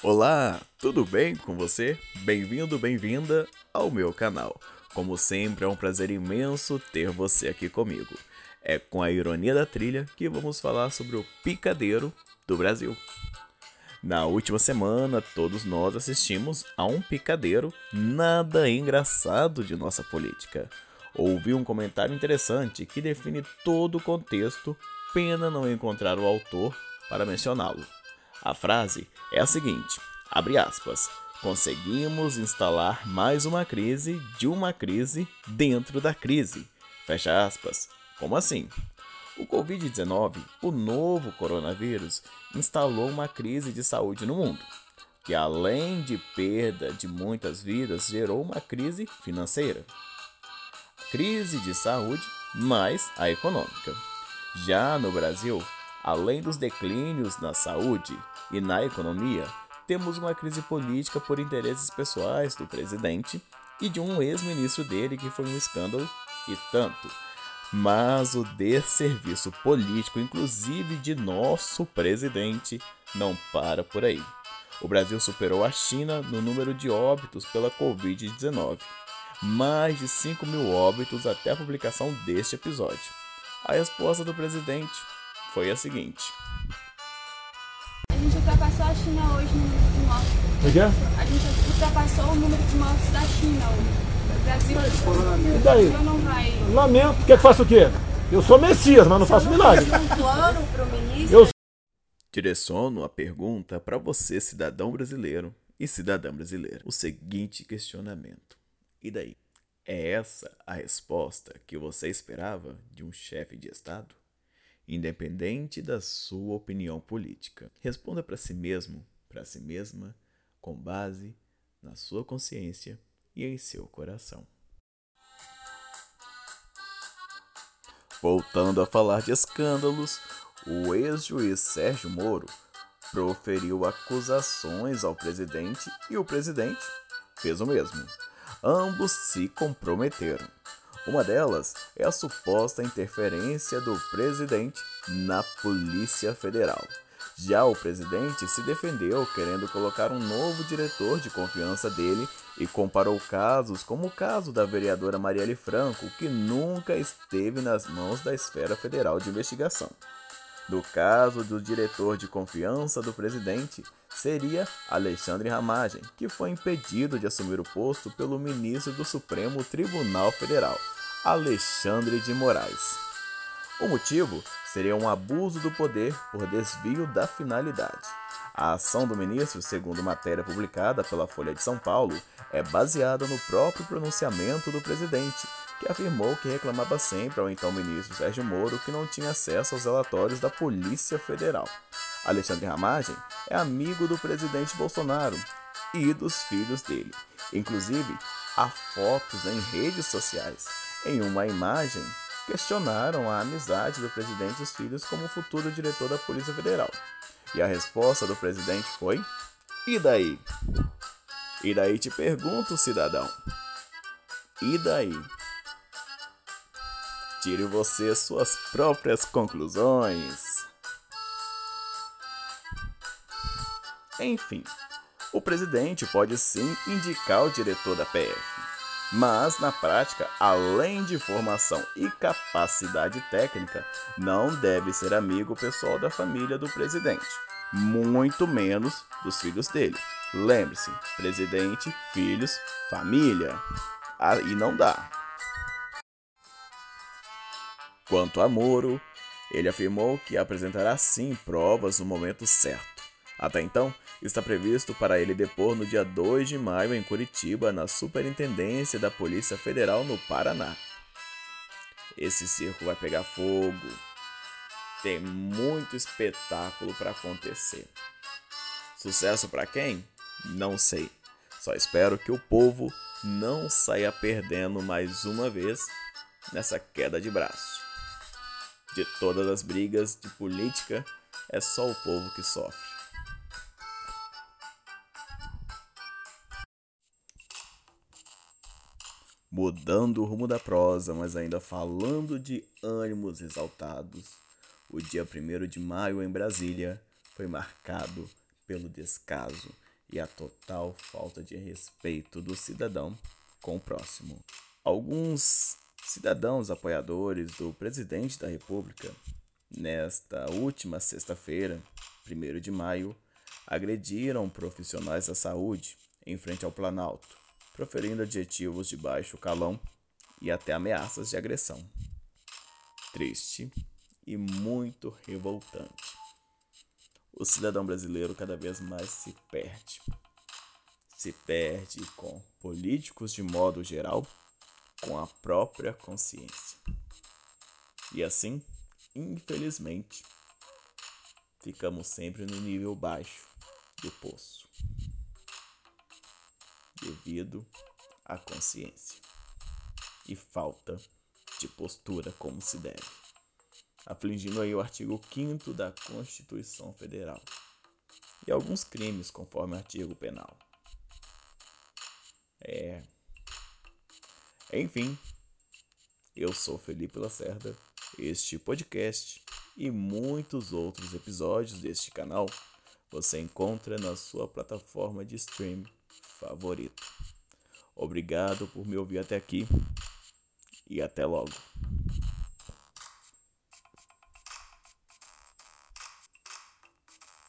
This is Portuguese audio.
Olá, tudo bem com você? Bem-vindo, bem-vinda ao meu canal. Como sempre, é um prazer imenso ter você aqui comigo. É com a ironia da trilha que vamos falar sobre o picadeiro do Brasil. Na última semana, todos nós assistimos a um picadeiro nada engraçado de nossa política. Ouvi um comentário interessante que define todo o contexto, pena não encontrar o autor para mencioná-lo. A frase é a seguinte: abre aspas. Conseguimos instalar mais uma crise de uma crise dentro da crise. Fecha aspas. Como assim? O Covid-19, o novo coronavírus, instalou uma crise de saúde no mundo, que além de perda de muitas vidas, gerou uma crise financeira. Crise de saúde mais a econômica. Já no Brasil, além dos declínios na saúde e na economia, temos uma crise política por interesses pessoais do presidente e de um ex-ministro dele que foi um escândalo e tanto. Mas o desserviço político, inclusive de nosso presidente, não para por aí. O Brasil superou a China no número de óbitos pela Covid-19. Mais de 5 mil óbitos até a publicação deste episódio. A resposta do presidente foi a seguinte: A gente ultrapassou a China hoje no número de mortes. O quê? A gente ultrapassou o número de mortes da China hoje. O Brasil E daí? Brasil não vai. Lamento. Quer que faça o quê? Eu sou Messias, mas não faço milagre. Um plano para o ministro. Eu Direciono a pergunta para você, cidadão brasileiro e cidadã brasileira. O seguinte questionamento: E daí? É essa a resposta que você esperava de um chefe de Estado? Independente da sua opinião política, responda para si mesmo, para si mesma, com base na sua consciência e em seu coração. Voltando a falar de escândalos, o ex-juiz Sérgio Moro proferiu acusações ao presidente e o presidente fez o mesmo. Ambos se comprometeram. Uma delas é a suposta interferência do presidente na Polícia Federal. Já o presidente se defendeu querendo colocar um novo diretor de confiança dele e comparou casos como o caso da vereadora Marielle Franco, que nunca esteve nas mãos da esfera federal de investigação. No caso do diretor de confiança do presidente, seria Alexandre Ramagem, que foi impedido de assumir o posto pelo ministro do Supremo Tribunal Federal, Alexandre de Moraes. O motivo seria um abuso do poder por desvio da finalidade. A ação do ministro, segundo matéria publicada pela Folha de São Paulo, é baseada no próprio pronunciamento do presidente, que afirmou que reclamava sempre ao então ministro Sérgio Moro que não tinha acesso aos relatórios da Polícia Federal. Alexandre Ramagem é amigo do presidente Bolsonaro e dos filhos dele. Inclusive, há fotos em redes sociais. Em uma imagem, questionaram a amizade do presidente e os filhos como futuro diretor da Polícia Federal. E a resposta do presidente foi: E daí? E daí te pergunto, cidadão. E daí? Tire você suas próprias conclusões. Enfim, o presidente pode sim indicar o diretor da PF. Mas, na prática, além de formação e capacidade técnica, não deve ser amigo pessoal da família do presidente, muito menos dos filhos dele. Lembre-se: presidente, filhos, família. Aí não dá. Quanto a Moro, ele afirmou que apresentará sim provas no momento certo. Até então, está previsto para ele depor no dia 2 de maio em Curitiba, na Superintendência da Polícia Federal no Paraná. Esse circo vai pegar fogo. Tem muito espetáculo para acontecer. Sucesso para quem? Não sei. Só espero que o povo não saia perdendo mais uma vez nessa queda de braço. De todas as brigas de política, é só o povo que sofre. Mudando o rumo da prosa, mas ainda falando de ânimos exaltados, o dia 1 de maio em Brasília foi marcado pelo descaso e a total falta de respeito do cidadão com o próximo. Alguns cidadãos apoiadores do presidente da República, nesta última sexta-feira, 1 de maio, agrediram profissionais da saúde em frente ao Planalto, proferindo adjetivos de baixo calão e até ameaças de agressão. Triste e muito revoltante. O cidadão brasileiro cada vez mais se perde. Se perde com políticos de modo geral, com a própria consciência. E assim, infelizmente, ficamos sempre no nível baixo do poço, devido à consciência e falta de postura como se deve, afligindo aí o artigo 5 da Constituição Federal e alguns crimes conforme o artigo penal. É. Enfim, eu sou Felipe Lacerda. Este podcast e muitos outros episódios deste canal você encontra na sua plataforma de stream favorita. Obrigado por me ouvir até aqui e até logo.